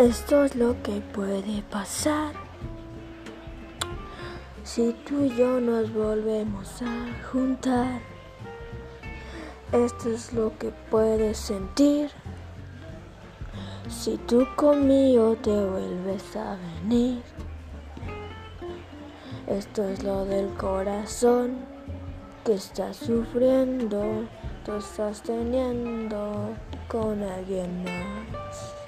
Esto es lo que puede pasar si tú y yo nos volvemos a juntar. Esto es lo que puedes sentir si tú conmigo te vuelves a venir. Esto es lo del corazón que está sufriendo, tú estás teniendo con alguien más.